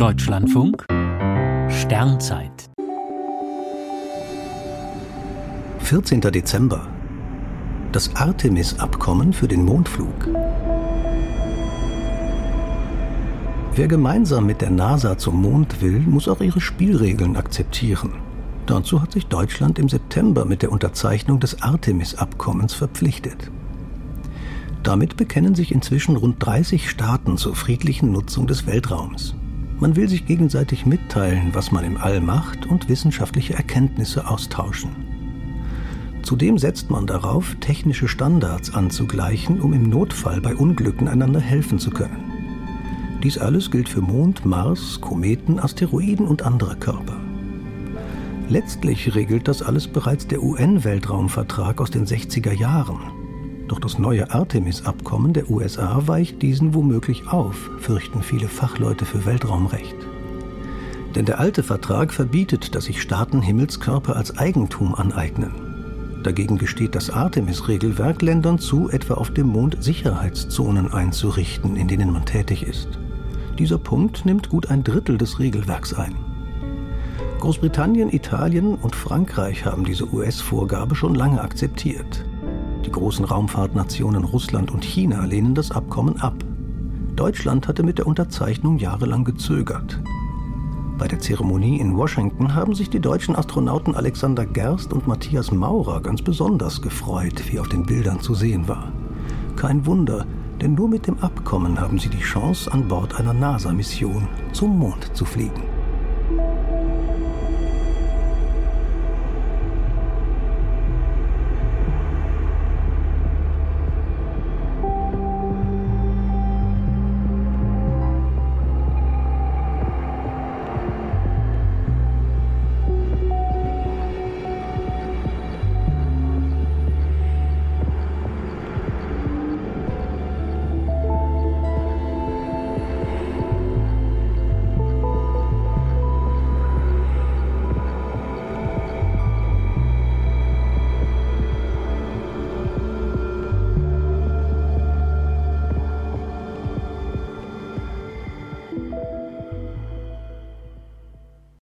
Deutschlandfunk Sternzeit 14. Dezember Das Artemis-Abkommen für den Mondflug. Wer gemeinsam mit der NASA zum Mond will, muss auch ihre Spielregeln akzeptieren. Dazu hat sich Deutschland im September mit der Unterzeichnung des Artemis-Abkommens verpflichtet. Damit bekennen sich inzwischen rund 30 Staaten zur friedlichen Nutzung des Weltraums. Man will sich gegenseitig mitteilen, was man im All macht und wissenschaftliche Erkenntnisse austauschen. Zudem setzt man darauf, technische Standards anzugleichen, um im Notfall bei Unglücken einander helfen zu können. Dies alles gilt für Mond, Mars, Kometen, Asteroiden und andere Körper. Letztlich regelt das alles bereits der UN-Weltraumvertrag aus den 60er Jahren, doch das neue Artemis-Abkommen der USA weicht diesen womöglich auf, fürchten viele Fachleute für Weltraumrecht. Denn der alte Vertrag verbietet, dass sich Staaten Himmelskörper als Eigentum aneignen. Dagegen gesteht das Artemis-Regelwerk Ländern zu, etwa auf dem Mond Sicherheitszonen einzurichten, in denen man tätig ist. Dieser Punkt nimmt gut ein Drittel des Regelwerks ein. Großbritannien, Italien und Frankreich haben diese US-Vorgabe schon lange akzeptiert. Die großen Raumfahrtnationen Russland und China lehnen das Abkommen ab. Deutschland hatte mit der Unterzeichnung jahrelang gezögert. Bei der Zeremonie in Washington haben sich die deutschen Astronauten Alexander Gerst und Matthias Maurer ganz besonders gefreut, wie auf den Bildern zu sehen war. Kein Wunder, denn nur mit dem Abkommen haben sie die Chance, an Bord einer NASA-Mission zum Mond zu fliegen.